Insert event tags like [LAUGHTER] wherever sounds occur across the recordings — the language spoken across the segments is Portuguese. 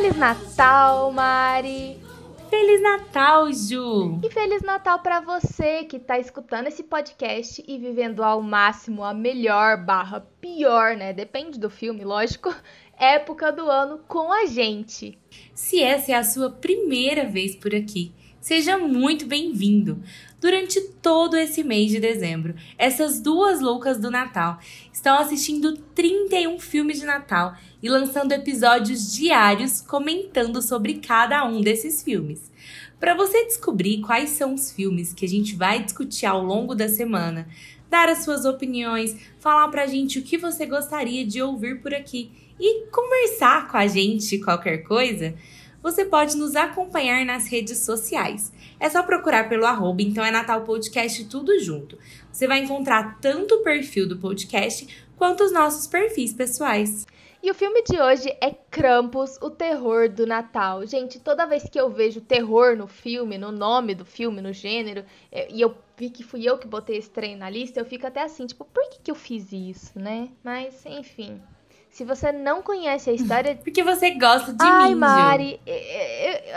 Feliz Natal, Mari! Feliz Natal, Ju! E Feliz Natal para você que tá escutando esse podcast e vivendo ao máximo a melhor barra pior, né? Depende do filme, lógico. [LAUGHS] Época do ano com a gente. Se essa é a sua primeira vez por aqui, seja muito bem-vindo. Durante todo esse mês de dezembro, essas duas loucas do Natal estão assistindo 31 filmes de Natal e lançando episódios diários comentando sobre cada um desses filmes. Para você descobrir quais são os filmes que a gente vai discutir ao longo da semana, dar as suas opiniões, falar pra gente o que você gostaria de ouvir por aqui e conversar com a gente qualquer coisa, você pode nos acompanhar nas redes sociais. É só procurar pelo arroba, então é Natal Podcast tudo junto. Você vai encontrar tanto o perfil do podcast quanto os nossos perfis pessoais. E o filme de hoje é Krampus, o terror do Natal. Gente, toda vez que eu vejo terror no filme, no nome do filme, no gênero, é, e eu vi que fui eu que botei esse trem na lista, eu fico até assim, tipo, por que, que eu fiz isso, né? Mas, enfim. Se você não conhece a história. [LAUGHS] Porque você gosta de Ai, Mari,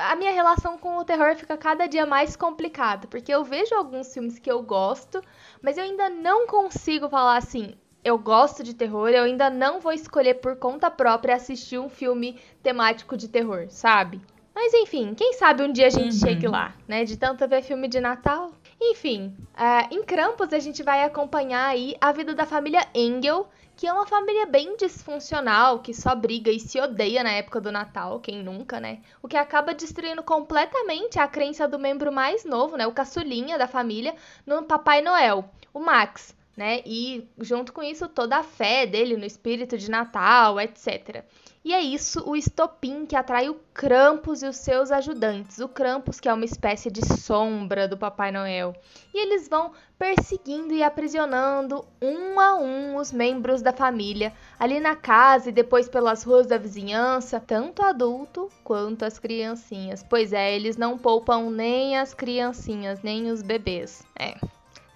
a minha relação com o terror fica cada dia mais complicada. Porque eu vejo alguns filmes que eu gosto, mas eu ainda não consigo falar assim eu gosto de terror, eu ainda não vou escolher por conta própria assistir um filme temático de terror, sabe? Mas enfim, quem sabe um dia a gente uhum. chegue lá, né? De tanto ver filme de Natal. Enfim, uh, em Krampus a gente vai acompanhar aí a vida da família Engel, que é uma família bem disfuncional, que só briga e se odeia na época do Natal, quem nunca, né? O que acaba destruindo completamente a crença do membro mais novo, né? O caçulinha da família, no Papai Noel, o Max né? E junto com isso toda a fé dele no espírito de Natal, etc. E é isso o estopim que atrai o Krampus e os seus ajudantes. O Krampus, que é uma espécie de sombra do Papai Noel. E eles vão perseguindo e aprisionando um a um os membros da família, ali na casa e depois pelas ruas da vizinhança, tanto adulto quanto as criancinhas. Pois é, eles não poupam nem as criancinhas, nem os bebês. É.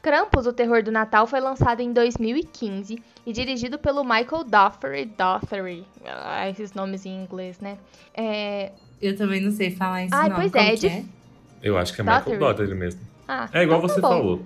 Krampus, o Terror do Natal, foi lançado em 2015 e dirigido pelo Michael Duffery. Duffery, ah, esses nomes em inglês, né? É... Eu também não sei falar esse Ai, nome. Pois é, de... é, Eu acho que é Michael Duffery mesmo. Ah, é igual então tá você bom. falou.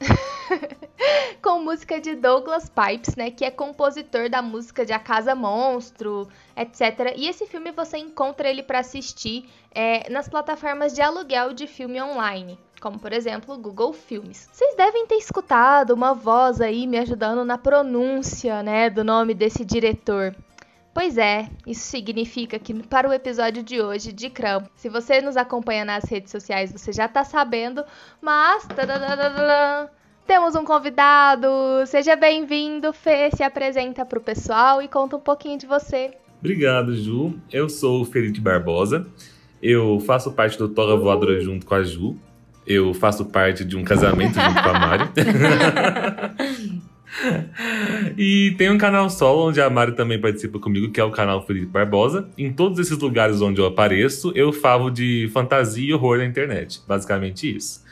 [LAUGHS] com música de Douglas Pipes, né, que é compositor da música de A Casa Monstro, etc. E esse filme você encontra ele para assistir é, nas plataformas de aluguel de filme online como por exemplo o Google Filmes. Vocês devem ter escutado uma voz aí me ajudando na pronúncia, né, do nome desse diretor. Pois é, isso significa que para o episódio de hoje de Cramp, se você nos acompanha nas redes sociais, você já tá sabendo, mas temos um convidado. Seja bem-vindo, Fê, se apresenta pro pessoal e conta um pouquinho de você. Obrigado, Ju. Eu sou o Felipe Barbosa. Eu faço parte do Tora Voadora junto com a Ju. Eu faço parte de um casamento junto com a Mari. [LAUGHS] e tem um canal solo onde a Mari também participa comigo, que é o canal Felipe Barbosa. Em todos esses lugares onde eu apareço, eu falo de fantasia e horror na internet. Basicamente isso.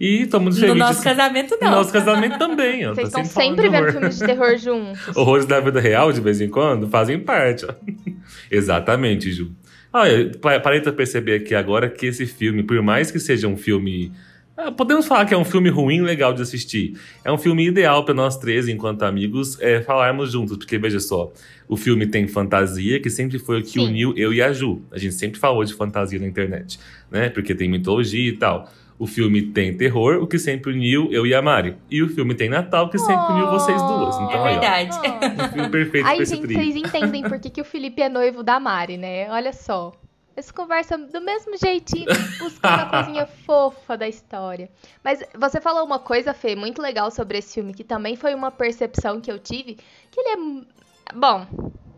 E tô muito feliz. No nosso casamento, não. No nosso casamento também, ó. Vocês estão sempre, sempre vendo filmes de terror juntos. [LAUGHS] Horrores da vida real, de vez em quando, fazem parte, ó. [LAUGHS] Exatamente, Ju. Olha, parei pra perceber aqui agora que esse filme, por mais que seja um filme. Ah, podemos falar que é um filme ruim legal de assistir. É um filme ideal para nós três, enquanto amigos, é, falarmos juntos. Porque, veja só, o filme tem fantasia, que sempre foi o que Sim. uniu eu e a Ju. A gente sempre falou de fantasia na internet, né? Porque tem mitologia e tal. O filme tem terror, o que sempre uniu eu e a Mari. E o filme tem Natal, que sempre uniu vocês duas. Então, é verdade. Aí, ó, um filme perfeito Aí, pra gente, vocês entendem por que, que o Felipe é noivo da Mari, né? Olha só. Eles conversam do mesmo jeitinho, buscando a [LAUGHS] coisinha fofa da história. Mas você falou uma coisa, Fê, muito legal sobre esse filme, que também foi uma percepção que eu tive, que ele é... Bom,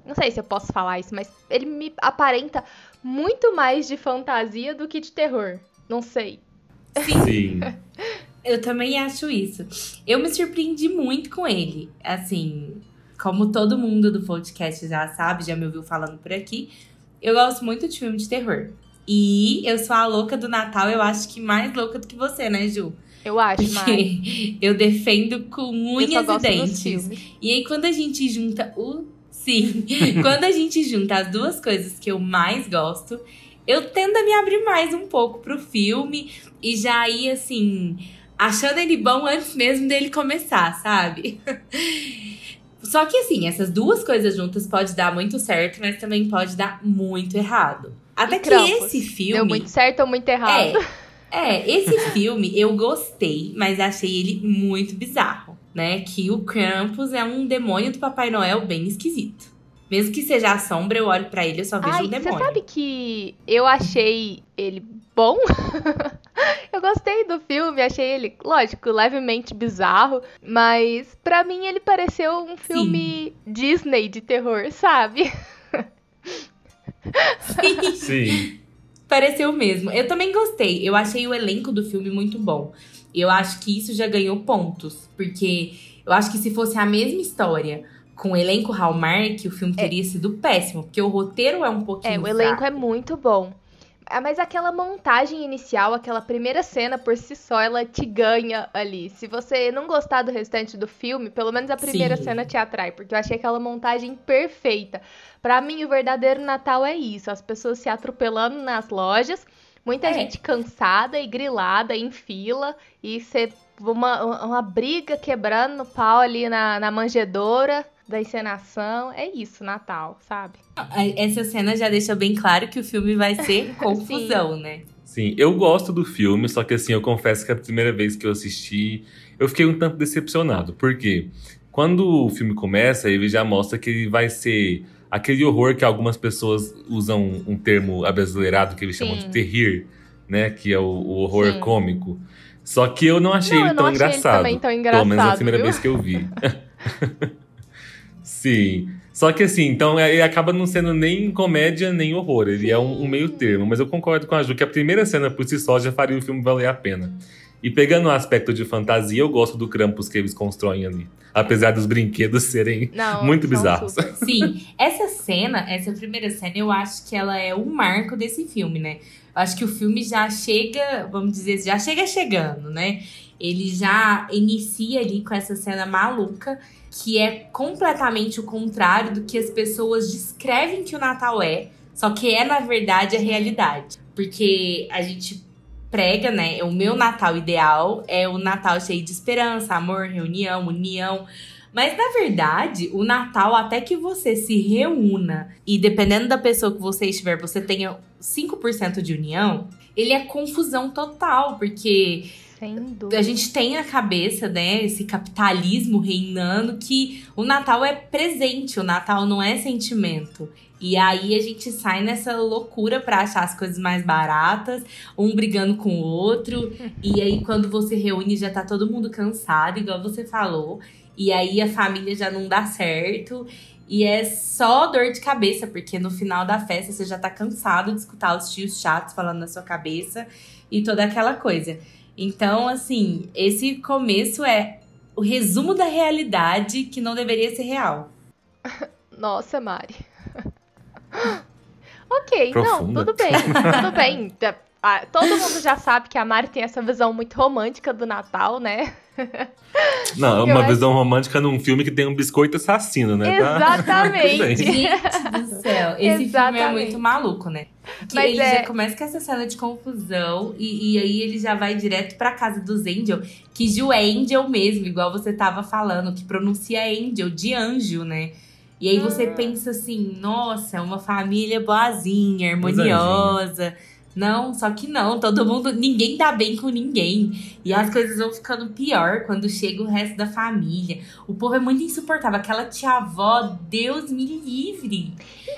não sei se eu posso falar isso, mas ele me aparenta muito mais de fantasia do que de terror. Não sei. Sim. Sim. [LAUGHS] Eu também acho isso. Eu me surpreendi muito com ele. Assim, como todo mundo do podcast já sabe, já me ouviu falando por aqui, eu gosto muito de filme de terror. E eu sou a louca do Natal, eu acho que mais louca do que você, né, Ju? Eu acho, Porque [LAUGHS] eu defendo com unhas e dentes. E aí, quando a gente junta o Sim, [LAUGHS] quando a gente junta as duas coisas que eu mais gosto, eu tendo a me abrir mais um pouco pro filme e já ir assim, achando ele bom antes mesmo dele começar, sabe? [LAUGHS] Só que assim, essas duas coisas juntas pode dar muito certo, mas também pode dar muito errado. Até E que esse filme. Deu muito certo ou muito errado? É, é, esse [LAUGHS] filme eu gostei, mas achei ele muito bizarro, né? Que o Krampus é um demônio do Papai Noel bem esquisito. Mesmo que seja a sombra, eu olho pra ele e só vejo Ai, um você demônio. sabe que eu achei ele bom? [LAUGHS] eu gostei do filme, achei ele, lógico, levemente bizarro, mas pra mim ele pareceu um filme Disney de terror, sabe? [LAUGHS] Sim. Pareceu mesmo. Eu também gostei. Eu achei o elenco do filme muito bom. Eu acho que isso já ganhou pontos. Porque eu acho que se fosse a mesma história com o elenco Hallmark, o filme teria sido péssimo. Porque o roteiro é um pouquinho. É, o elenco fraco. é muito bom. Ah, Mas aquela montagem inicial, aquela primeira cena por si só, ela te ganha ali. Se você não gostar do restante do filme, pelo menos a primeira Sim. cena te atrai, porque eu achei aquela montagem perfeita. Pra mim, o verdadeiro Natal é isso: as pessoas se atropelando nas lojas, muita É. gente cansada e grilada em fila, e você, uma, uma briga quebrando no pau ali na, na manjedoura da encenação. É isso, Natal, sabe? Essa cena já deixa bem claro que o filme vai ser [LAUGHS] confusão, né? Sim, eu gosto do filme, só que assim, eu confesso que a primeira vez que eu assisti, eu fiquei um tanto decepcionado. Por quê? Quando o filme começa, ele já mostra que ele vai ser aquele horror que algumas pessoas usam um termo abrasileirado que eles chamam de Sim. terrir, né? Que é o, o horror Sim. cômico. Só que eu não achei Não, ele eu tão não achei ele engraçado. também tão Pelo menos a engraçado, primeira viu? vez que eu vi. [LAUGHS] Sim. Só que assim, então ele acaba não sendo nem comédia nem horror. Ele é um, um meio termo. Mas eu concordo com a Ju que a primeira cena por si só já faria o filme valer a pena. E pegando o aspecto de fantasia, eu gosto do Krampus que eles constroem ali. Apesar dos brinquedos [LAUGHS] serem Não, muito bizarros. super. Sim, essa cena, essa primeira cena, eu acho que ela é o marco desse filme, né? Eu acho que o filme já chega, vamos dizer, já chega chegando, né? Ele já inicia ali com essa cena maluca, que é completamente o contrário do que as pessoas descrevem que o Natal é, só que é, na verdade, a realidade. Porque a gente prega, né? O meu Natal ideal é o Natal cheio de esperança, amor, reunião, união. Mas na verdade, o Natal, até que você se reúna e dependendo da pessoa que você estiver, você tenha 5% de união, ele é confusão total, porque a gente tem na cabeça, né, esse capitalismo reinando que o Natal é presente, o Natal não é sentimento. E aí a gente sai nessa loucura pra achar as coisas mais baratas, um brigando com o outro. [LAUGHS] e aí quando você reúne já tá todo mundo cansado, igual você falou. E aí a família já não dá certo. E é só dor de cabeça, porque no final da festa você já tá cansado de escutar os tios chatos falando na sua cabeça e toda aquela coisa. Então, assim, esse começo é o resumo da realidade que não deveria ser real. [LAUGHS] Nossa, Mari. [LAUGHS] ok, Profunda. não, tudo bem, tudo bem. [LAUGHS] Ah, Todo mundo já sabe que a Mari tem essa visão muito romântica do Natal, né? [LAUGHS] Não, é Eu uma acho- visão romântica num filme que tem um biscoito assassino, né? Tá? Exatamente. Gente do céu, esse filme é Exatamente. muito maluco, né? Que Mas ele é- já começa com essa cena de confusão e, e aí ele já vai direto pra casa dos Angel, que Ju é Angel mesmo, igual você tava falando, que pronuncia Angel, de anjo, né? E aí você Ah. pensa assim, nossa, é uma família boazinha, linda. Não, só que não, todo mundo, ninguém dá bem com ninguém. E as coisas vão ficando pior quando chega o resto da família. O povo é muito insuportável. Aquela tia-avó, Deus me livre.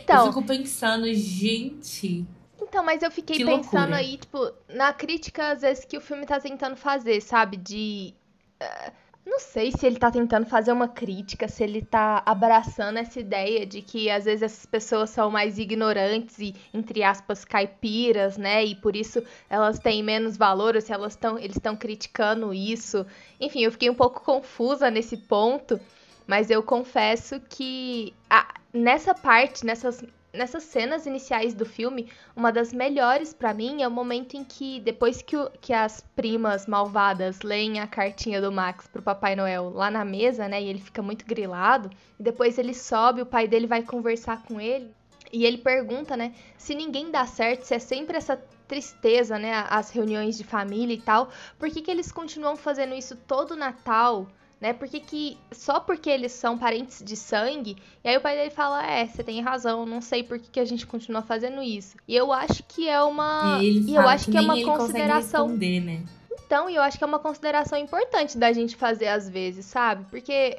Eu Então, fico pensando, gente. então, mas eu fiquei Que pensando loucura. aí, tipo, na crítica, às vezes, que o filme tá tentando fazer, sabe? De. eh, não sei se ele tá tentando fazer uma crítica, se ele tá abraçando essa ideia de que às vezes essas pessoas são mais ignorantes e, entre aspas, caipiras, né? E por isso elas têm menos valor, ou se elas estão, eles estão criticando isso. Enfim, eu fiquei um pouco confusa nesse ponto, mas eu confesso que ah, nessa parte, nessas nessas cenas iniciais do filme, uma das melhores para mim é o momento em que, depois que, o, que as primas malvadas leem a cartinha do Max pro Papai Noel lá na mesa, né? E ele fica muito grilado. E depois ele sobe, o pai dele vai conversar com ele. E ele pergunta, né, se ninguém dá certo, se é sempre essa tristeza, né, as reuniões de família e tal, por que, que eles continuam fazendo isso todo Natal? Né? Porque que só porque eles são parentes de sangue, e aí o pai dele fala: "É, você tem razão, não sei por que, que a gente continua fazendo isso". E eu acho que é uma E, e eu acho que é nem uma consideração né? então, e eu acho que é uma consideração importante da gente fazer às vezes, sabe? Porque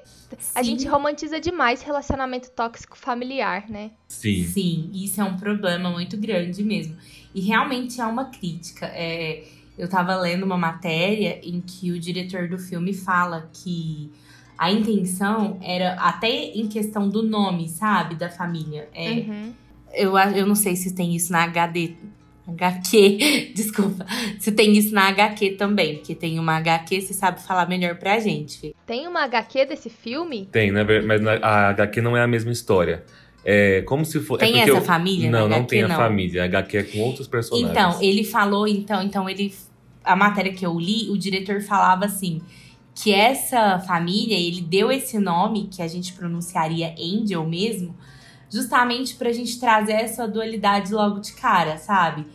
a Sim. gente romantiza demais relacionamento tóxico familiar, né? Sim. Sim, isso é um problema muito grande mesmo. E realmente é uma crítica. É, eu tava lendo uma matéria em que o diretor do filme fala que a intenção era, até em questão do nome, sabe, da família. É, Uhum. eu, a- eu não sei se tem isso na HD. HQ, [LAUGHS] desculpa. Se tem isso na HQ também, porque tem uma HQ, você sabe falar melhor pra gente. Tem uma HQ desse filme? Tem, né? Mas a HQ não é a mesma história. É como se fosse. Tem essa família na Não, não HQ, tem a não? família. A HQ é com outros personagens. Então, ele falou, então, então ele. A matéria que eu li, o diretor falava assim. Que essa família, ele deu esse nome, que a gente pronunciaria Angel mesmo, justamente pra gente trazer essa dualidade logo de cara, sabe?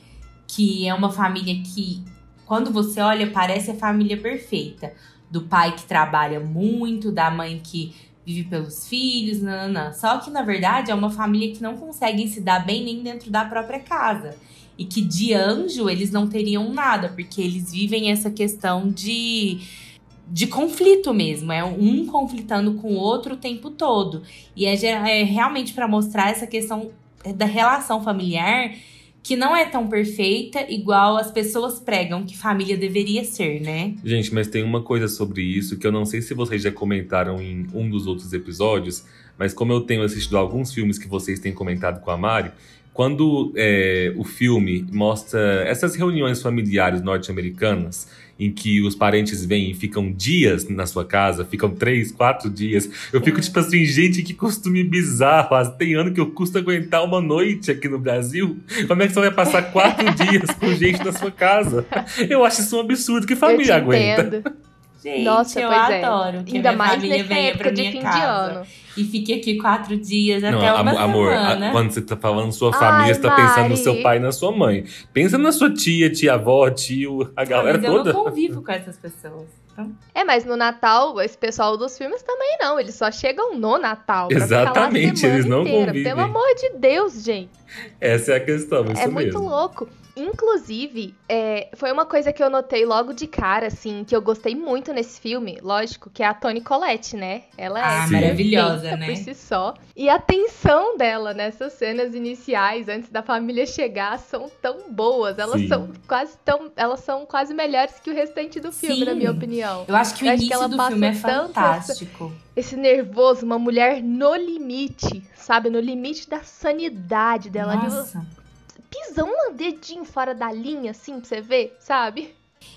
Que é uma família que, quando você olha, parece a família perfeita. Do pai que trabalha muito, da mãe que vive pelos filhos, nananã. Só que, na verdade, é uma família que não consegue se dar bem nem dentro da própria casa. E que de anjo eles não teriam nada, porque eles vivem essa questão de, de conflito mesmo. É um conflitando com o outro o tempo todo. E é, é realmente para mostrar essa questão da relação familiar que não é tão perfeita igual as pessoas pregam que família deveria ser, né? Gente, mas tem uma coisa sobre isso que eu não sei se vocês já comentaram em um dos outros episódios, mas como eu tenho assistido alguns filmes que vocês têm comentado com a Mari, quando é, o filme mostra essas reuniões familiares norte-americanas, em que os parentes vêm e ficam dias na sua casa, ficam três, quatro dias, eu fico tipo assim, gente, que costume bizarro. Ah, Tem ano que eu custo aguentar uma noite aqui no Brasil. Como é que você vai passar quatro [LAUGHS] dias com gente na sua casa? Eu acho isso um absurdo. Que família aguenta? Gente, Nossa, eu pois é. adoro que Ainda minha mais família venha época pra de minha fim casa. de ano. E fique aqui quatro dias Não, até uma amo- amor, semana. quando você tá falando sua Ai, família, você tá pensando no Mari. seu pai e na sua mãe. Pensa na sua tia, tia avó, tio, a galera Mas eu toda. não convivo com essas pessoas. Então, É, mas no Natal, esse pessoal dos filmes também não. Eles só chegam no Natal. pra ficar lá a Exatamente, eles não inteira. convivem. Pelo amor de Deus, gente. Essa é a questão, isso é muito mesmo. louco. Inclusive, é, foi uma coisa que eu notei logo de cara, assim, que eu gostei muito nesse filme. Lógico, que é a Toni Collette, né? Ela é Ah, Sim. maravilhosa, perfeita né? por si só. E a tensão dela nessas cenas iniciais, antes da família chegar, são tão boas. Elas Sim. são quase tão, elas são quase melhores que o restante do filme, Sim. na minha opinião. Eu acho que o Eu início ela do filme é fantástico. Esse nervoso, uma mulher no limite, sabe? No limite da sanidade dela. ali, Nossa. Pisa um dedinho fora da linha, assim, pra você ver, sabe?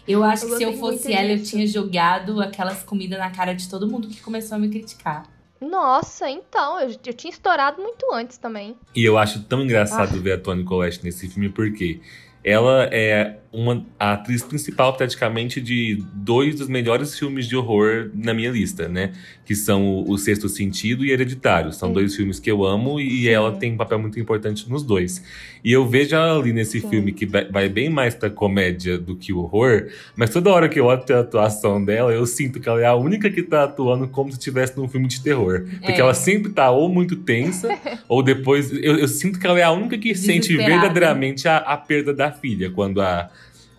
Eu acho Eu que se eu fosse ela, eu tinha jogado aquelas comidas na cara de todo mundo que começou a me criticar. Nossa, então, eu, eu tinha estourado muito antes também. E eu acho tão Ah. engraçado ver a Toni Collette nesse filme, porque ela é uma a atriz principal, praticamente, de dois dos melhores filmes de horror na minha lista, né? Que são o, o Sexto Sentido e Hereditário. São Sim. dois filmes que eu amo e Sim. ela tem um papel muito importante nos dois. E eu vejo ela ali nesse Sim. filme que vai vai bem mais pra comédia do que o horror, mas toda hora que eu olho a atuação dela, eu sinto que ela é a única que tá atuando como se estivesse num filme de terror. Porque É. ela sempre tá ou muito tensa, [LAUGHS] ou depois. Eu, eu sinto que ela é a única que sente verdadeiramente a, a perda da filha. Quando a.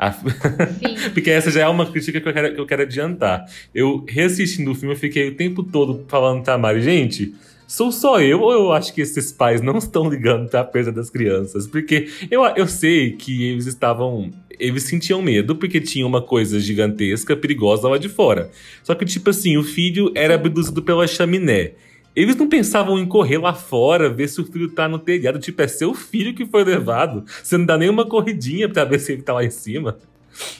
a-. [LAUGHS] Porque essa já é uma crítica que eu quero, que eu quero adiantar. Eu, reassistindo o filme, eu fiquei o tempo todo falando pra Mari, gente. Sou só eu ou eu acho que esses pais não estão ligando pra perda das crianças? Porque eu, eu sei que eles estavam. Eles sentiam medo porque tinha uma coisa gigantesca, perigosa lá de fora. Só que, tipo assim, o filho era abduzido pela chaminé. Eles não pensavam em correr lá fora, ver se o filho tá no telhado. Tipo, é seu filho que foi levado. Você não dá nenhuma corridinha pra ver se ele tá lá em cima.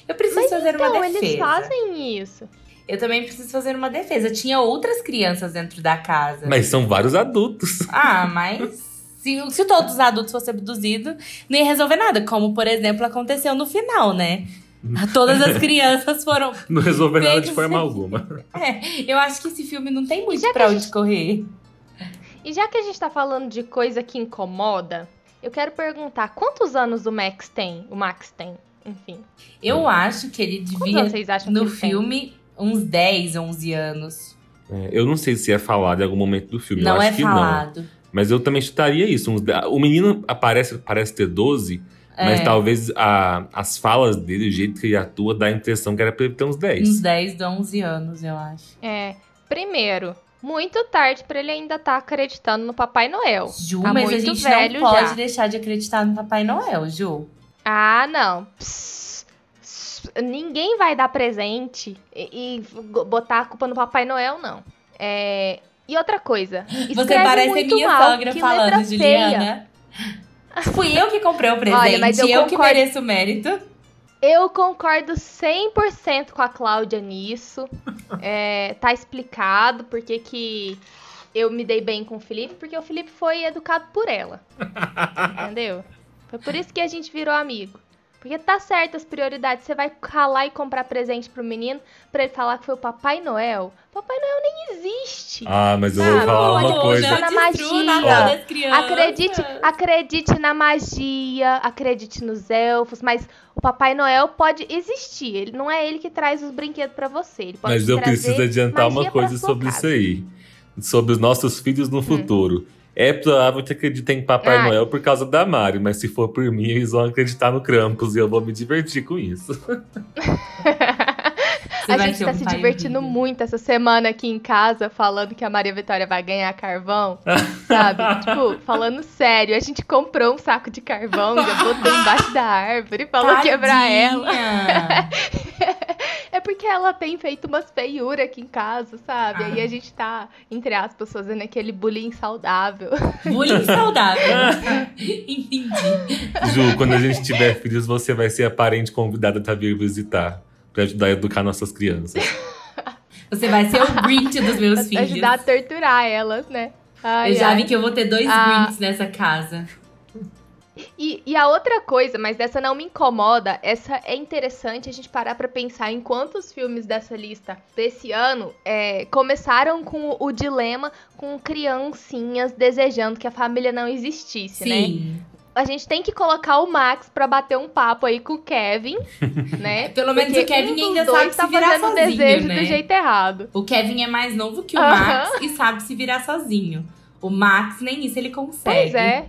Eu preciso Mas fazer uma então, defesa. eles fazem isso. Eu também preciso fazer uma defesa. Tinha outras crianças dentro da casa. Mas são vários adultos. Ah, mas Se, se todos os adultos fossem abduzidos, não ia resolver nada. Como, por exemplo, aconteceu no final, né? [LAUGHS] Todas as crianças foram. [LAUGHS] Não resolver nada de forma alguma. É, eu acho que esse filme não tem muito pra onde correr. E já que a gente tá falando de coisa que incomoda, eu quero perguntar, quantos anos o Max tem? O Max tem, enfim. Eu acho que ele devia, vocês acham no que ele tem? filme, uns 10, 11 anos. É, eu não sei se é falado em algum momento do filme. não eu é acho que falado. não. Mas eu também chutaria isso. O menino aparece, parece ter 12, mas É. talvez a- as falas dele, o jeito que ele atua, dá a impressão que era pra ele ter uns 10. Uns 10, 11 anos, eu acho. É, primeiro, muito tarde pra ele ainda tá acreditando no Papai Noel. Ju, Tá mas a gente velho não pode já. deixar de acreditar no Papai Noel, Ju. Ah, não. Psst, psst, ninguém vai dar presente e, e botar a culpa no Papai Noel, não. É, e outra coisa. Você parece muito minha mal, sogra que falando, letra feia. Fui eu que comprei o presente, Olha, mas eu eu que concordo. mereço o mérito. Eu concordo 100% com a Cláudia nisso. [LAUGHS] É, tá explicado porque que eu me dei bem com o Felipe, porque o Felipe foi educado por ela. [LAUGHS] entendeu? Foi por isso que a gente virou amigo. Porque tá certo as prioridades. Você vai calar e comprar presente pro menino pra ele falar que foi o Papai Noel. Papai Noel nem existe. Ah, mas eu vou Ah, falar uma coisa. na magia. Acredite, acredite na magia, acredite nos elfos, mas o Papai Noel pode existir. Ele não é ele que traz os brinquedos pra você. Ele pode Mas eu preciso adiantar uma coisa sobre casa. isso aí. Sobre os nossos filhos no futuro. É provável que acreditem em Papai Ai. Noel por causa da Mari, mas se for por mim, eles vão acreditar no Krampus e eu vou me divertir com isso. [LAUGHS] Você a gente tá um se divertindo muito essa semana aqui em casa, falando que a Maria Vitória vai ganhar carvão, sabe? [LAUGHS] tipo, falando sério, a gente comprou um saco de carvão, já botou embaixo da árvore, falou quebrar ela. [LAUGHS] É porque ela tem feito umas feiuras aqui em casa, sabe? Ah. Aí a gente tá, entre aspas, fazendo aquele bullying saudável. Bullying [LAUGHS] saudável. [LAUGHS] Entendi. Ju, quando a gente tiver filhos, você vai ser a parente convidada a vir visitar. Pra ajudar a educar nossas crianças. Você vai ser o Grinch dos meus filhos. [LAUGHS] Ajudar a torturar elas, né? Ai, Eu já ai. vi que eu vou ter dois Ah. Grinch nessa casa. E, e a outra coisa, mas dessa não me incomoda, essa é interessante a gente parar pra pensar em quantos filmes dessa lista desse ano é, começaram com o, dilema com criancinhas desejando que a família não existisse, né? Sim. A gente tem que colocar o Max pra bater um papo aí com o Kevin, [LAUGHS] né? Pelo menos Porque o Kevin um ainda sabe se tá virar fazendo sozinho, desejo né? do jeito errado. O Kevin é mais novo que o Aham. Max e sabe se virar sozinho. O Max nem isso ele consegue. Pois é.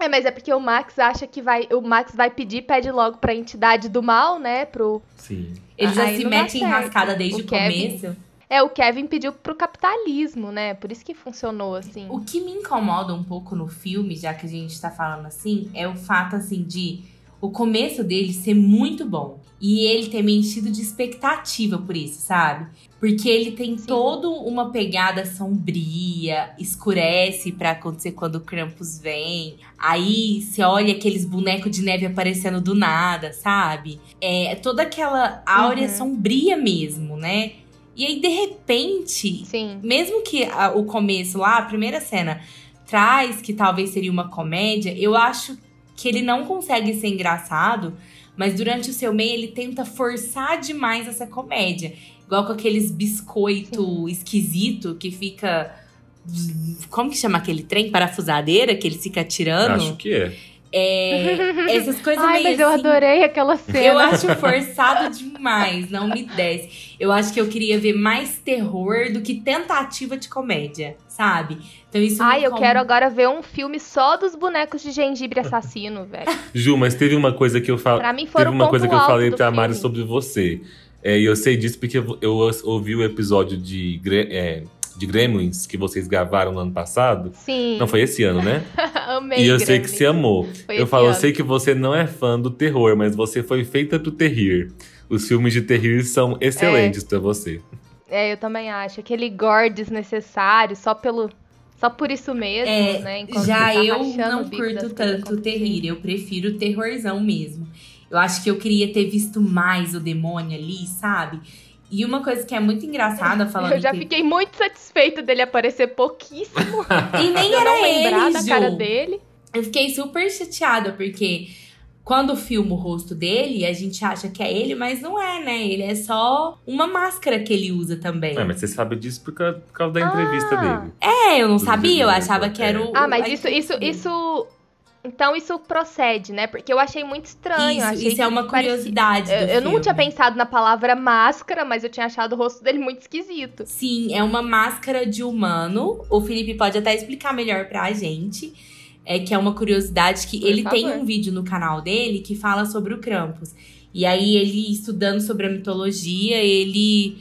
É, mas é porque o Max acha que vai. O Max vai pedir, pede logo pra entidade do mal, né? Pro. Sim. Ele já Aí se mete em rascada desde O o, Kevin- começo. É, o Kevin pediu pro capitalismo, né? Por isso que funcionou assim. O que me incomoda um pouco no filme, já que a gente tá falando assim, é o fato assim de o começo dele ser muito bom. E ele ter me enchido de expectativa por isso, sabe? Porque ele tem Sim. todo uma pegada sombria, escurece pra acontecer quando o Krampus vem. Aí você olha aqueles bonecos de neve aparecendo do nada, sabe? É toda aquela áurea Uhum. sombria mesmo, né? E aí, de repente, Sim. mesmo que a- o começo lá, a primeira cena, traz que talvez seria uma comédia, eu acho que ele não consegue ser engraçado, mas durante o seu meio ele tenta forçar demais essa comédia. Igual com aqueles biscoito esquisito que fica. Como que chama aquele trem? Parafusadeira que ele fica tirando? Acho que é. É, essas [LAUGHS] coisas Ai, meio mas eu assim, adorei aquela cena. eu acho [LAUGHS] forçado demais, não me desce. Eu acho que eu queria ver mais terror do que tentativa de comédia, sabe? Então isso Ai, eu quero agora ver um filme só dos bonecos de gengibre [LAUGHS] assassino, velho. Ju, mas teve uma coisa que eu falei. Pra mim Teve foram o uma ponto coisa que eu falei pra Mari sobre você. É, e eu sei disso porque eu, eu ouvi o episódio de, é, de Gremlins que vocês gravaram no ano passado. Sim. Não foi esse ano, né? [LAUGHS] Amei. e eu sei que Gremlins. você amou. Foi eu falo, eu ano. sei que você não é fã do terror, mas você foi feita pro terrir. Os filmes de terrir são excelentes pra você. É, eu também acho. Aquele gore desnecessário, só pelo. Só por isso mesmo, É, né? Enquanto Já tá eu não curto tanto o terrir, eu prefiro o terrorzão mesmo. Eu acho que eu queria ter visto mais o demônio ali, sabe? E uma coisa que é muito engraçada [LAUGHS] falando Eu já fiquei muito satisfeito dele aparecer pouquíssimo. [LAUGHS] E nem eu era não lembrar ele, da Ju. cara dele. Eu fiquei super chateada, porque quando filma o rosto dele, a gente acha que é ele, mas não é, né? Ele é só uma máscara que ele usa também. É, mas você sabe disso por causa, por causa da entrevista Ah. dele. É, eu não sabia, eu achava que era o. Ah, mas a isso, isso, isso. Então isso procede, né? Porque eu achei muito estranho. Isso, achei isso é uma parecia- curiosidade. Eu, do eu não filme. tinha pensado na palavra máscara, mas eu tinha achado o rosto dele muito esquisito. Sim, é uma máscara de humano. O Felipe pode até explicar melhor pra gente. É que é uma curiosidade que Por ele tem favor. um vídeo no canal dele que fala sobre o Krampus. E aí ele estudando sobre a mitologia, ele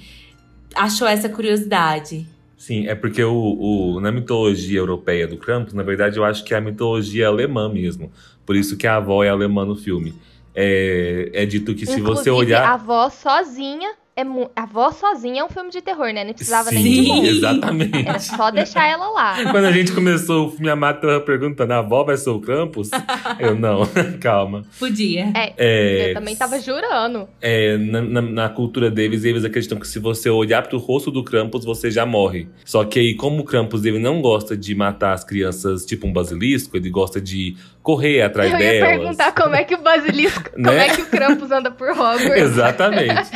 achou essa curiosidade. Sim, é porque o, o- na mitologia europeia do Krampus, na verdade, eu acho que é a mitologia alemã mesmo. Por isso que a avó é alemã no filme. É, é dito que se você Inclusive, olhar. A avó sozinha. É a avó sozinha é um filme de terror, né? Não precisava nem de Sim, exatamente. Era só deixar ela lá. [LAUGHS] Quando a gente começou o filme, a Mata tava perguntando: a avó vai ser o Krampus? Eu não, [LAUGHS] calma. Podia. É, Eu também tava jurando. é, na, na- na cultura deles, eles acreditam que se você olhar pro rosto do Krampus, você já morre. Só que aí, como o Krampus ele não gosta de matar as crianças tipo um basilisco, ele gosta de correr atrás eu ia delas. perguntar como é que o basilisco. [LAUGHS] Como Né? é que o Krampus anda por Hogwarts. Exatamente.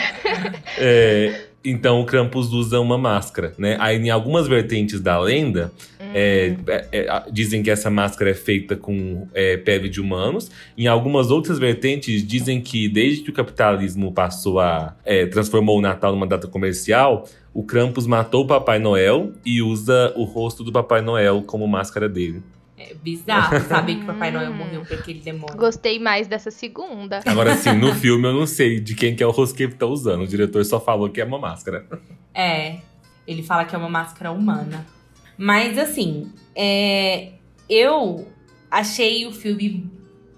É, então o Krampus usa uma máscara, né? Aí em algumas vertentes da lenda, é, é, é, a- dizem que essa máscara é feita com é, pele de humanos. Em algumas outras vertentes, dizem que desde que o capitalismo passou a. é, transformou o Natal numa data comercial, o Krampus matou o Papai Noel e usa o rosto do Papai Noel como máscara dele. É bizarro saber que Papai Noel Hum. morreu pra aquele demônio. Gostei mais dessa segunda. Agora sim, no [LAUGHS] filme eu não sei de quem que é o rosto que tá usando. O diretor só falou que é uma máscara. É, ele fala que é uma máscara humana. Mas assim, é, eu achei o filme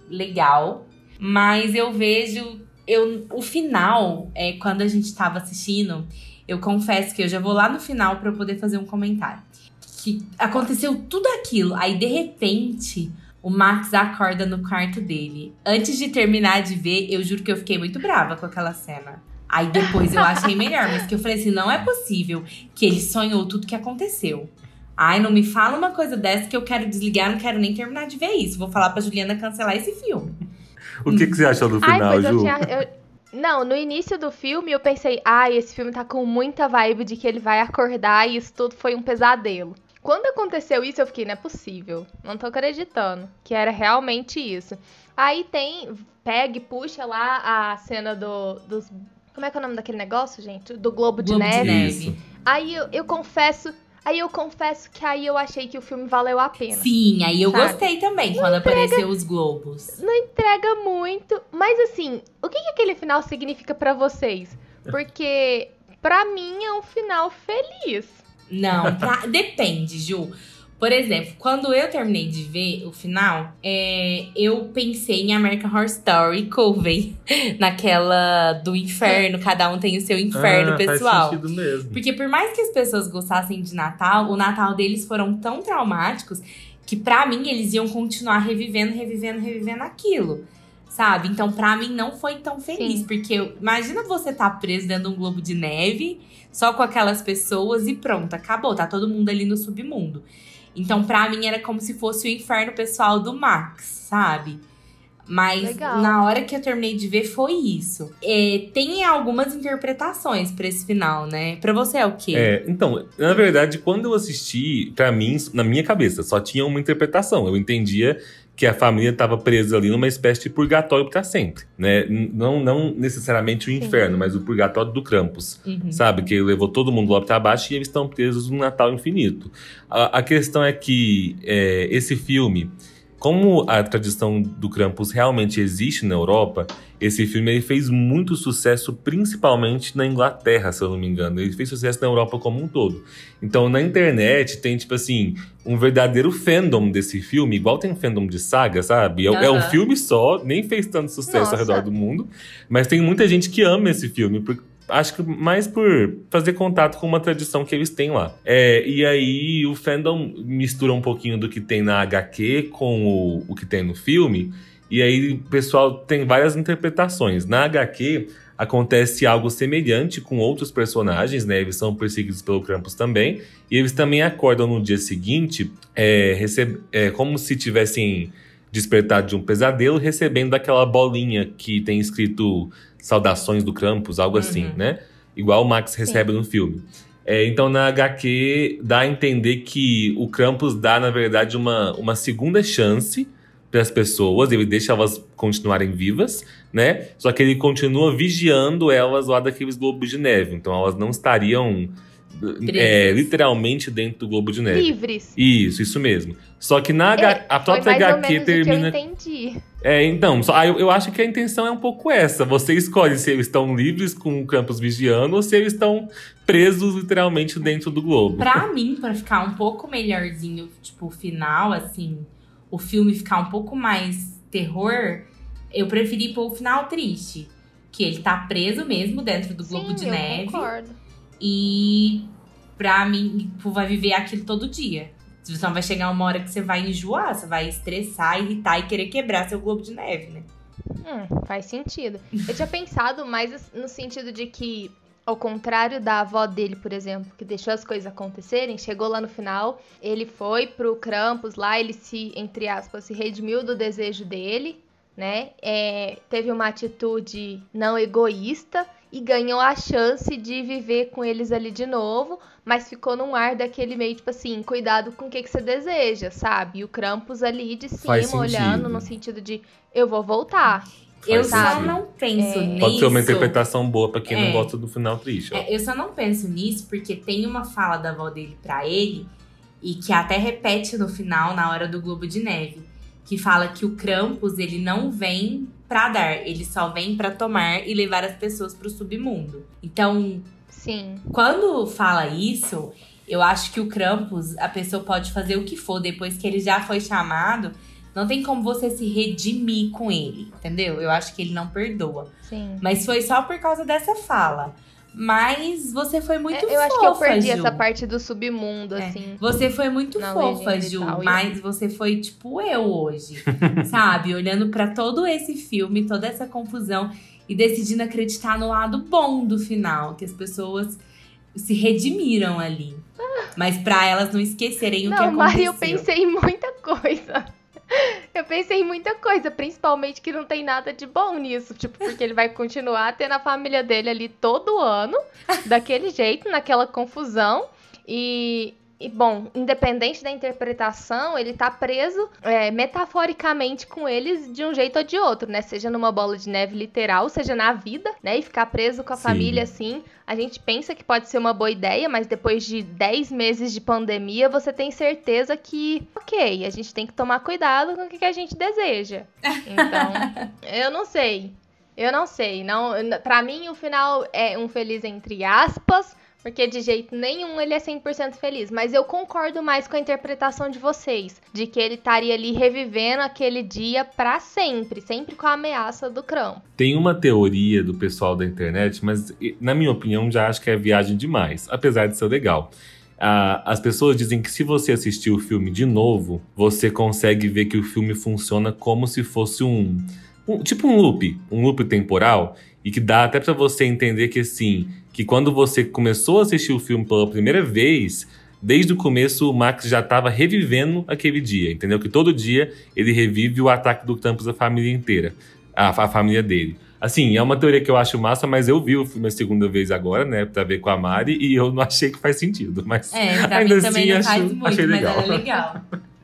legal, mas eu vejo. Eu, o final, é, quando a gente tava assistindo, eu confesso que eu já vou lá no final pra eu poder fazer um comentário. Que aconteceu tudo aquilo, aí de repente. O Max acorda no quarto dele. Antes de terminar de ver, eu juro que eu fiquei muito brava com aquela cena. Aí depois eu achei melhor, mas que eu falei assim: não é possível que ele sonhou tudo que aconteceu. Ai, não me fala uma coisa dessa que eu quero desligar, não quero nem terminar de ver isso. Vou falar pra Juliana cancelar esse filme. O que, que você achou do Ai, final, pois Ju? eu tinha. eu- Não, no início do filme eu pensei, ai, esse filme tá com muita vibe de que ele vai acordar e isso tudo foi um pesadelo. Quando aconteceu isso, eu fiquei, não é possível. Não tô acreditando que era realmente isso. Aí tem. Pega e puxa lá a cena do, dos. Como é que é o nome daquele negócio, gente? Do Globo, de Globo Neve. de Neve. Aí eu, eu confesso. Aí eu confesso que aí eu achei que o filme valeu a pena. Sim, aí eu Sabe? gostei também quando apareceu os globos. não entrega muito. Mas assim, o que, que aquele final significa pra vocês? Porque pra mim é um final feliz. Não, pra- [LAUGHS] depende, Ju. Por exemplo, quando eu terminei de ver o final, é, eu pensei em American Horror Story [LAUGHS] Coven. Naquela do inferno, cada um tem o seu inferno Ah, pessoal. Faz sentido mesmo. Porque por mais que as pessoas gostassem de Natal, o Natal deles foram tão traumáticos que pra mim eles iam continuar revivendo, revivendo, revivendo aquilo. Sabe? Então pra mim não foi tão feliz, Sim. porque imagina você tá preso dentro de um globo de neve, só com aquelas pessoas e pronto, acabou, tá todo mundo ali no submundo. Então pra mim era como se fosse o inferno pessoal do Max, sabe? Mas Legal. na hora que eu terminei de ver foi isso. É, tem algumas interpretações pra esse final, né? Pra você é o quê? É, então, na verdade, quando eu assisti, pra mim, na minha cabeça, só tinha uma interpretação. Eu entendia que a família estava presa ali numa espécie de purgatório pra sempre, né? Não, não necessariamente o inferno, mas o purgatório do Krampus. Uhum. Sabe? Que levou todo mundo lá pra baixo e eles estão presos no Natal infinito. A, a questão é que é, esse filme, como a tradição do Krampus realmente existe na Europa, esse filme ele fez muito sucesso, principalmente na Inglaterra, se eu não me engano. Ele fez sucesso na Europa como um todo. Então, na internet tem, tipo assim, um verdadeiro fandom desse filme, igual tem um fandom de saga, sabe? É, é um filme só, nem fez tanto sucesso Nossa. ao redor do mundo, mas tem muita gente que ama esse filme, por- acho que mais por fazer contato com uma tradição que eles têm lá. É, e aí o fandom mistura um pouquinho do que tem na HQ com o, o que tem no filme. E aí o pessoal tem várias interpretações. Na HQ, acontece algo semelhante com outros personagens, né? Eles são perseguidos pelo Krampus também. E eles também acordam no dia seguinte, é, é, como se tivessem despertado de um pesadelo, recebendo aquela bolinha que tem escrito saudações do Krampus, algo assim, Uhum. né? Igual o Max recebe no filme. É, então, na HQ, dá a entender que o Krampus dá, na verdade, uma, uma segunda chance para as pessoas, ele deixa elas continuarem vivas, né? Só que ele continua vigiando elas lá daqueles globos de neve. Então, elas não estariam é, literalmente dentro do globo de neve. Livres. Isso, isso mesmo. Só que na É, a própria Foi mais ou HQ menos termina. que eu entendi. É, então, só, eu, eu acho que a intenção é um pouco essa. Você escolhe se eles estão livres com o campus vigiando ou se eles estão presos literalmente dentro do globo. Pra mim, pra ficar um pouco melhorzinho, tipo, o final, assim, o filme ficar um pouco mais terror, eu preferi pôr o final triste. Que ele tá preso mesmo dentro do globo Sim, de eu neve. concordo. E pra mim, tipo, vai viver aquilo todo dia. Então vai chegar uma hora que você vai enjoar, você vai estressar, irritar e querer quebrar seu globo de neve, né? Hum, faz sentido. Eu tinha pensado mais no sentido de que, ao contrário da avó dele, por exemplo, que deixou as coisas acontecerem, chegou lá no final, ele foi pro Krampus lá, ele se, entre aspas, se redimiu do desejo dele, né? É, teve uma atitude não egoísta e ganhou a chance de viver com eles ali de novo, mas ficou num ar daquele meio, tipo assim, cuidado com o que, que você deseja, sabe? E o Krampus ali de cima, olhando no sentido de eu vou voltar. eu só não penso nisso. Pode ser uma interpretação boa pra quem É. não gosta do final triste. É, eu só não penso nisso porque tem uma fala da avó dele pra ele e que até repete no final, na hora do Globo de Neve, que fala que o Krampus ele não vem pra dar, ele só vem pra tomar e levar as pessoas pro submundo. Então, Sim. quando fala isso, eu acho que o Krampus, a pessoa pode fazer o que for depois que ele já foi chamado. Não tem como você se redimir com ele, entendeu? Eu acho que ele não perdoa. Sim. Mas foi só por causa dessa fala. Mas você foi muito É, eu fofa, acho que eu perdi Ju. essa parte do submundo, É, assim. Você foi muito Na fofa, Ju, tal, e- mas você foi tipo eu hoje, [LAUGHS] sabe? Olhando pra todo esse filme, toda essa confusão e decidindo acreditar no lado bom do final, que as pessoas se redimiram ali. Mas pra elas não esquecerem o que Não, aconteceu. Mari, eu pensei em muita coisa. Eu pensei em muita coisa, principalmente que não tem nada de bom nisso. Tipo, porque ele vai continuar tendo a família dele ali todo ano, daquele jeito, naquela confusão. E, e, bom, independente da interpretação, ele tá preso é, metaforicamente com eles de um jeito ou de outro, né? Seja numa bola de neve literal, seja na vida, né? E ficar preso com a Sim. família assim. A gente pensa que pode ser uma boa ideia, mas depois de 10 meses de pandemia, você tem certeza que, ok, a gente tem que tomar cuidado com o que a gente deseja. Então, [LAUGHS] eu não sei. Eu não sei. Não, pra mim, o final é um feliz entre aspas, porque de jeito nenhum ele é 100% feliz. Mas eu concordo mais com a interpretação de vocês, de que ele estaria ali revivendo aquele dia pra sempre, sempre com a ameaça do crão. Tem uma teoria do pessoal da internet, mas na minha opinião já acho que é viagem demais, apesar de ser legal. Ah, as pessoas dizem que se você assistir o filme de novo, você consegue ver que o filme funciona como se fosse um, um- tipo um loop, um loop temporal, e que dá até pra você entender que assim, que quando você começou a assistir o filme pela primeira vez, desde o começo o Max já estava revivendo aquele dia, entendeu? Que todo dia ele revive o ataque do Campos da família inteira, a, a família dele. Assim, é uma teoria que eu acho massa, mas eu vi o filme a segunda vez agora, né, pra ver com a Mari, e eu não achei que faz sentido, mas É, pra [LAUGHS] ainda mim também assim não faz acho- muito, achei mas legal. era legal. [LAUGHS]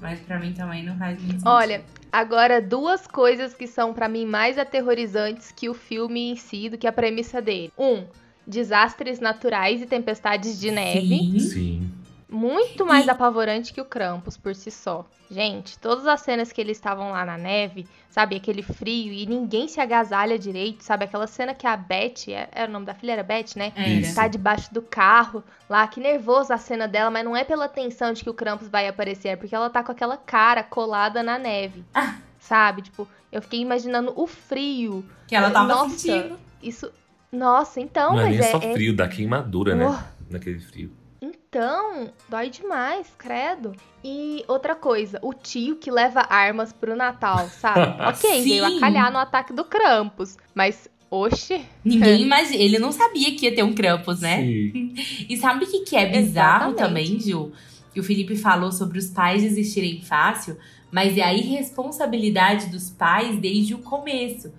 Mas pra mim também não faz muito sentido. Olha, agora duas coisas que são pra mim mais aterrorizantes que o filme em si, do que a premissa dele. Um, desastres naturais e tempestades de neve. Sim. Sim. Muito mais E- apavorante que o Krampus por si só. Gente, todas as cenas que eles estavam lá na neve, sabe, aquele frio e ninguém se agasalha direito, sabe? Aquela cena que a Beth, é- era o nome da filha, era Beth, né? Era. Isso. Tá debaixo do carro lá, que nervoso a cena dela, mas não é pela tensão de que o Krampus vai aparecer, é porque ela tá com aquela cara colada na neve. Ah. Sabe? Tipo, eu fiquei imaginando o frio. Que ela tava Nossa, sentindo. Isso. Nossa, então, não é mas nem é. só é- frio, dá queimadura, né, Oh. naquele frio. Então, dói demais, credo. E outra coisa, o tio que leva armas pro Natal, sabe? [LAUGHS] ok, veio Sim. a calhar no ataque do Krampus. Mas Oxi. Ninguém imagina. Ele não sabia que ia ter um Krampus, né? Sim. [LAUGHS] E sabe o que, que é bizarro Exatamente. também, Gil? Que o Felipe falou sobre os pais desistirem fácil, mas é a irresponsabilidade dos pais desde o começo.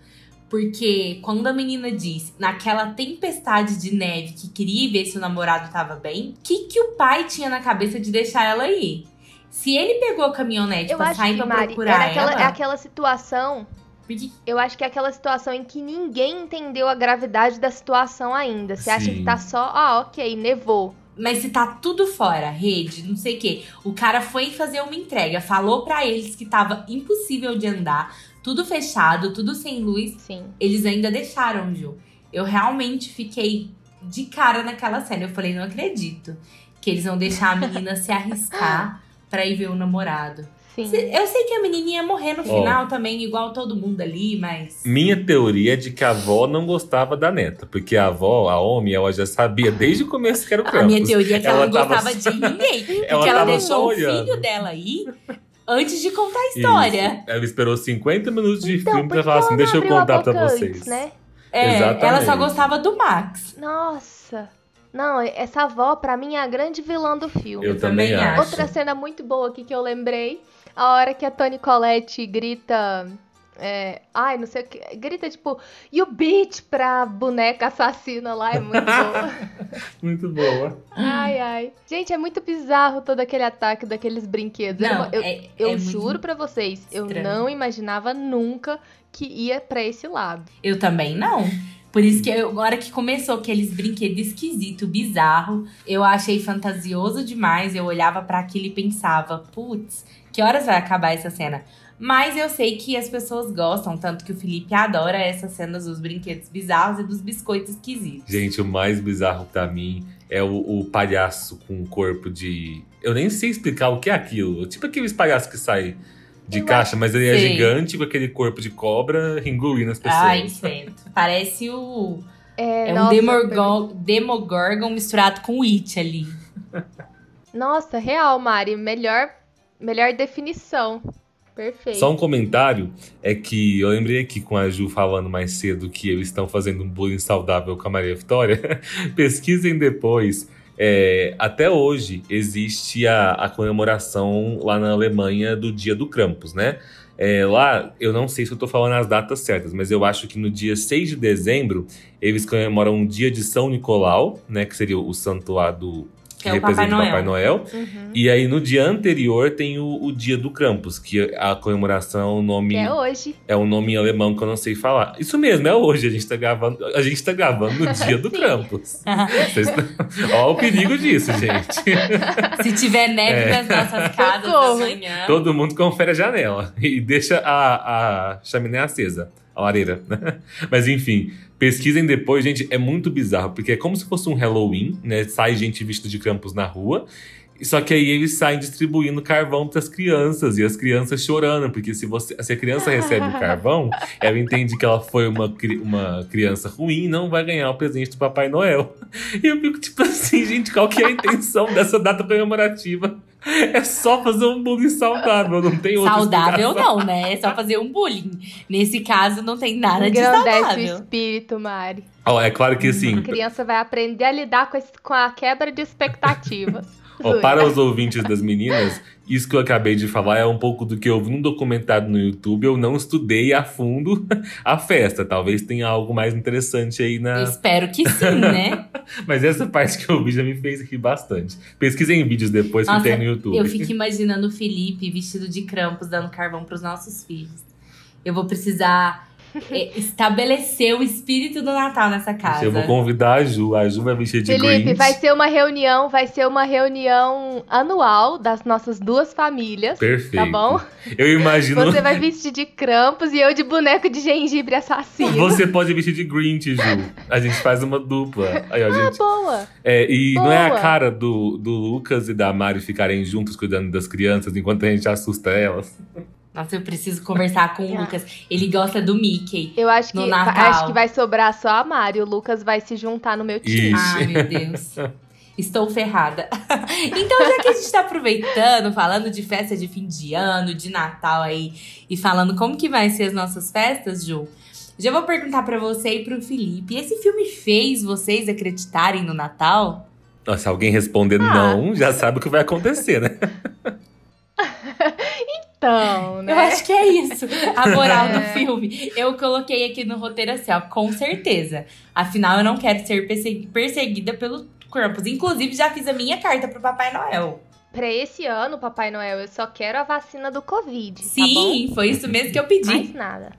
Porque quando a menina disse, naquela tempestade de neve, que queria ver se o namorado tava bem, o que, que o pai tinha na cabeça de deixar ela ir? Se ele pegou a caminhonete Eu pra sair que, pra Mari, procurar era aquela, ela. é aquela situação. Eu acho que é aquela situação em que ninguém entendeu a gravidade da situação ainda. Você acha Sim. que tá só, ah, ok, nevou. Mas se tá tudo fora, rede, não sei o quê. O cara foi fazer uma entrega, falou pra eles que tava impossível de andar, tudo fechado, tudo sem luz. Sim. Eles ainda deixaram, Gil. Eu realmente fiquei de cara naquela cena. Eu falei, não acredito que eles vão deixar a menina se arriscar pra ir ver o namorado. Sim. Eu sei que a menininha ia morrer no final também, igual todo mundo ali, mas. Minha teoria é de que a avó não gostava da neta. Porque a avó, a homem, ela já sabia desde o começo que era o Krampus. A minha teoria é que ela, Ela não tava gostava só- de ninguém. [LAUGHS] Porque Ela tava deixou o filho dela aí antes de contar a história. Isso. Ela esperou 50 minutos de Então, filme pra falar assim, deixa eu contar pra vocês. antes, né? É, Exatamente. ela só gostava do Max. Nossa. Não, essa avó, pra mim, é a grande vilã do filme. Eu, também acho. Outra cena muito boa aqui que eu lembrei. A hora que a Toni Collette grita. É, ai, não sei o que. Grita tipo, you bitch pra boneca assassina lá. É muito boa. [LAUGHS] Muito boa. ai, ai. Gente, é muito bizarro todo aquele ataque daqueles brinquedos. Não, eu é, eu é juro pra vocês, eu estranho. não imaginava nunca que ia pra esse lado. Eu também não. Por isso que eu, agora que começou aqueles brinquedos esquisito, bizarro, eu achei fantasioso demais. Eu olhava pra aquilo e pensava, putz, que horas vai acabar essa cena? Mas eu sei que as pessoas gostam, tanto que o Felipe adora essas cenas dos brinquedos bizarros e dos biscoitos esquisitos. Gente, o mais bizarro pra mim é o, o palhaço com o corpo de. Eu nem sei explicar o que é aquilo. Tipo aqueles palhaços que saem de Eu caixa, mas ele é Sei. gigante com aquele corpo de cobra engolindo as pessoas. Ai, credo. Parece o. É, É um nossa, Demogorgon, Demogorgon misturado com It ali. Nossa, real, Mari. Melhor, melhor definição. Perfeito. Só um comentário é que eu lembrei aqui com a Ju falando mais cedo que eles estão fazendo um bullying saudável com a Maria Vitória. [LAUGHS] Pesquisem depois. É, até hoje existe a, a comemoração lá na Alemanha do Dia do Krampus, né? É, lá, eu não sei se eu tô falando as datas certas, mas eu acho que no dia 6 de dezembro eles comemoram o dia de São Nicolau, né? Que seria o santo lá do. Que, é o Papai representa o Papai Noel. Uhum. E aí, no dia anterior, tem o, o dia do Krampus, que a comemoração é um nome, Que é hoje. é um nome em alemão que eu não sei falar. Isso mesmo, é hoje. A gente tá gravando, a gente tá gravando no dia do. [LAUGHS] Krampus. Vocês tão- [LAUGHS] Ó o perigo disso, gente. [LAUGHS] Se tiver neve É. nas nossas casas amanhã. Todo mundo confere a janela e deixa a, a chaminé acesa, a lareira. [LAUGHS] Mas enfim, pesquisem depois, gente, é muito bizarro, porque é como se fosse um Halloween, né? Sai gente vestida de Krampus na rua. Só que aí eles saem distribuindo carvão para as crianças e as crianças chorando, porque se, você, se a criança recebe o carvão, [LAUGHS] ela entende que ela foi uma, uma criança ruim e não vai ganhar o presente do Papai Noel. E eu fico tipo assim, gente, qual que é a intenção dessa data comemorativa? É só fazer um bullying saudável, não tem outra Saudável explicação. não, né? É só fazer um bullying. Nesse caso, não tem nada de Engrandece o saudável. espírito, Mari. Ó, é claro que assim, A criança vai aprender a lidar com, esse- com a quebra de expectativas. [LAUGHS] para os ouvintes das meninas, isso que eu acabei de falar é um pouco do que eu vi num documentário no YouTube. Eu não estudei a fundo [LAUGHS] a festa. Talvez tenha algo mais interessante aí na. Espero que sim, [LAUGHS] né? Mas essa parte que eu vi já me fez rir bastante. Pesquisem vídeos depois Nossa, que tem no YouTube. Eu fico imaginando o Felipe vestido de krampos dando carvão pros nossos filhos. Eu vou precisar estabelecer o espírito do Natal nessa casa. Eu vou convidar a Ju. A Ju vai vestir de Felipe, Grinch. vai ser uma reunião, vai ser uma reunião anual das nossas duas famílias. Perfeito. Tá bom? Eu imagino. Você vai vestir de Krampus e eu de boneco de gengibre assassino. Você pode vestir de Grinch, Ju. A gente faz uma dupla. Aí, ó, Ah, gente. boa. É, e não é a Boa. cara do, do Lucas e da Mari ficarem juntos cuidando das crianças enquanto a gente assusta elas. Nossa, eu preciso conversar com o Ah. [LAUGHS] Lucas. Ele gosta do Mickey. Eu acho No que, Natal. acho que vai sobrar só a Mari. O Lucas vai se juntar no meu time. Isso. Ai, meu Deus. Estou ferrada. [LAUGHS] então, já que a gente tá aproveitando, falando de festa de fim de ano, de Natal aí, e falando como que vai ser as nossas festas, Ju, Já vou perguntar para você e pro Felipe. Esse filme fez vocês acreditarem no Natal? Se alguém responder ah. não, já sabe o que vai acontecer, né? [LAUGHS] Então, né? Eu acho que é isso. A moral [LAUGHS] é. do filme. Eu coloquei aqui no roteiro assim, ó, com certeza. Afinal, eu não quero ser perseguida pelo Krampus. Inclusive, já fiz a minha carta pro Papai Noel. Pra esse ano, Papai Noel, eu só quero a vacina do Covid. Tá Sim, tá foi isso mesmo que eu pedi. Mais nada.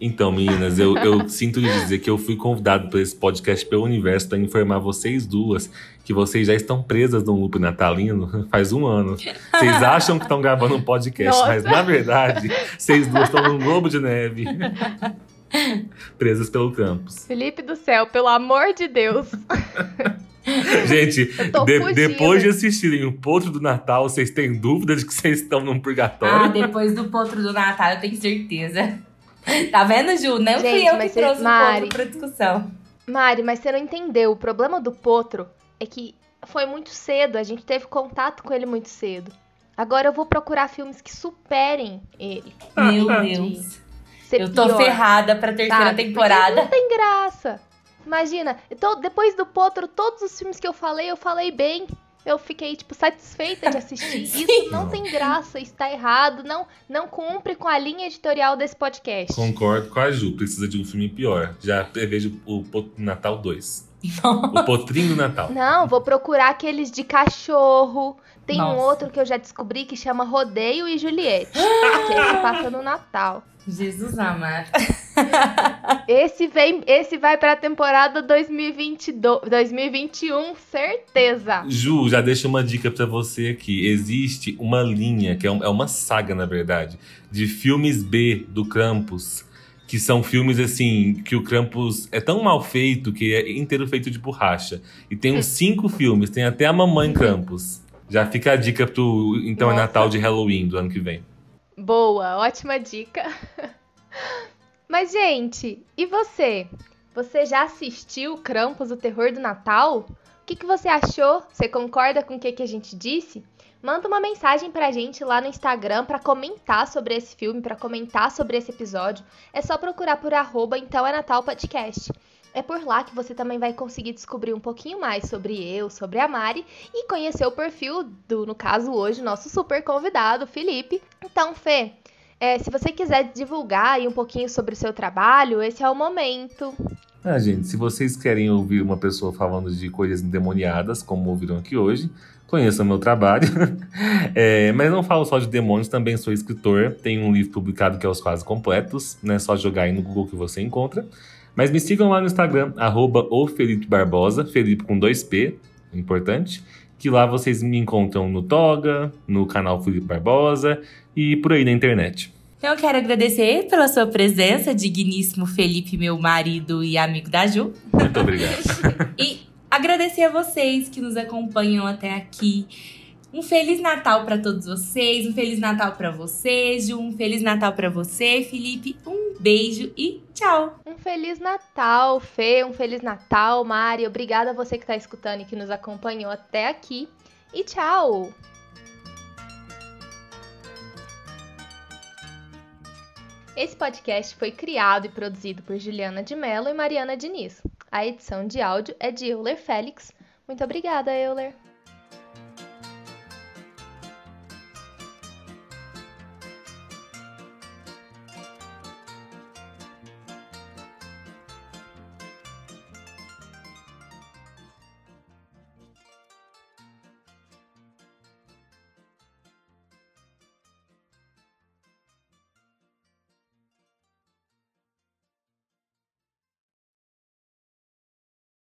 Então, meninas, eu, eu [LAUGHS] sinto de dizer que eu fui convidado para esse podcast pelo universo para informar vocês duas que vocês já estão presas no loop natalino [LAUGHS] faz um ano. Vocês acham que estão gravando um podcast, Nossa. mas na verdade, vocês duas estão num globo de neve. [LAUGHS] presas pelo campus. Felipe do céu, pelo amor de Deus. [LAUGHS] Gente, de, depois de assistirem o Potro do Natal, vocês têm dúvida de que vocês estão num purgatório? Ah, depois do Potro do Natal, eu tenho certeza. Tá vendo, Ju? Não Gente, fui eu que trouxe Mari, o Potro pra discussão. Mari, mas você não entendeu. O problema do Potro é que foi muito cedo. A gente teve contato com ele muito cedo. Agora eu vou procurar filmes que superem ele. Meu Deus. Eu tô pior, ferrada pra terceira sabe? temporada. Porque não tem graça. Imagina, então, depois do Potro, todos os filmes que eu falei, eu falei bem. Eu fiquei, tipo, satisfeita de assistir. [LAUGHS] Isso não tem graça, está errado, não, não cumpre com a linha editorial desse podcast. Concordo com a Ju, precisa de um filme pior. Já prevejo o Natal 2. O Potrinho do Natal. Não, vou procurar aqueles de cachorro. Tem Nossa. um outro que eu já descobri que chama Rodeio e Juliette. que é que passa no Natal. Jesus amado. esse vem, esse vai para a temporada 2022, 2021, certeza. Ju, já deixa uma dica para você aqui. Existe uma linha que é, um, é uma saga, na verdade, de filmes B do Krampus que são filmes assim que o Krampus é tão mal feito que é inteiro feito de borracha. E tem uns cinco filmes, tem até a Mamãe Krampus. Já fica a dica pro então é Nossa. é Natal de Halloween do ano que vem. Boa, ótima dica. [LAUGHS] Mas, gente, e você? Você já assistiu Krampus, o Terror do Natal? O que, que você achou? Você concorda com o que, que a gente disse? Manda uma mensagem pra gente lá no Instagram para comentar sobre esse filme, para comentar sobre esse episódio. É só procurar por arroba então é Natal Podcast. É por lá que você também vai conseguir descobrir um pouquinho mais sobre eu, sobre a Mari e conhecer o perfil do, no caso hoje, nosso super convidado, Felipe. Então, Fê, é, se você quiser divulgar aí um pouquinho sobre o seu trabalho, esse é o momento. Ah, gente, se vocês querem ouvir uma pessoa falando de coisas endemoniadas, como ouviram aqui hoje, conheçam meu trabalho. [LAUGHS] é, mas não falo só de demônios, também sou escritor. Tenho um livro publicado que é Os Quase Completos, né? Só jogar aí no Google que você encontra. Mas me sigam lá no Instagram, arroba o Felipe Barbosa, Felipe com dois P, importante. Que lá vocês me encontram no Toga, no canal Felipe Barbosa e por aí na internet. Eu quero agradecer pela sua presença, digníssimo Felipe, meu marido e amigo da Ju. Muito obrigado. [LAUGHS] e agradecer a vocês que nos acompanham até aqui. Um feliz Natal para todos vocês, um feliz Natal para você, Ju, um feliz Natal para você, Felipe. Um beijo e tchau. Um feliz Natal, Fê, um feliz Natal, Mari. Obrigada a você que está escutando e que nos acompanhou até aqui. E tchau. Esse podcast foi criado e produzido por Juliana de Mello e Mariana Diniz. A edição de áudio é de Euler Félix. Muito obrigada, Euler.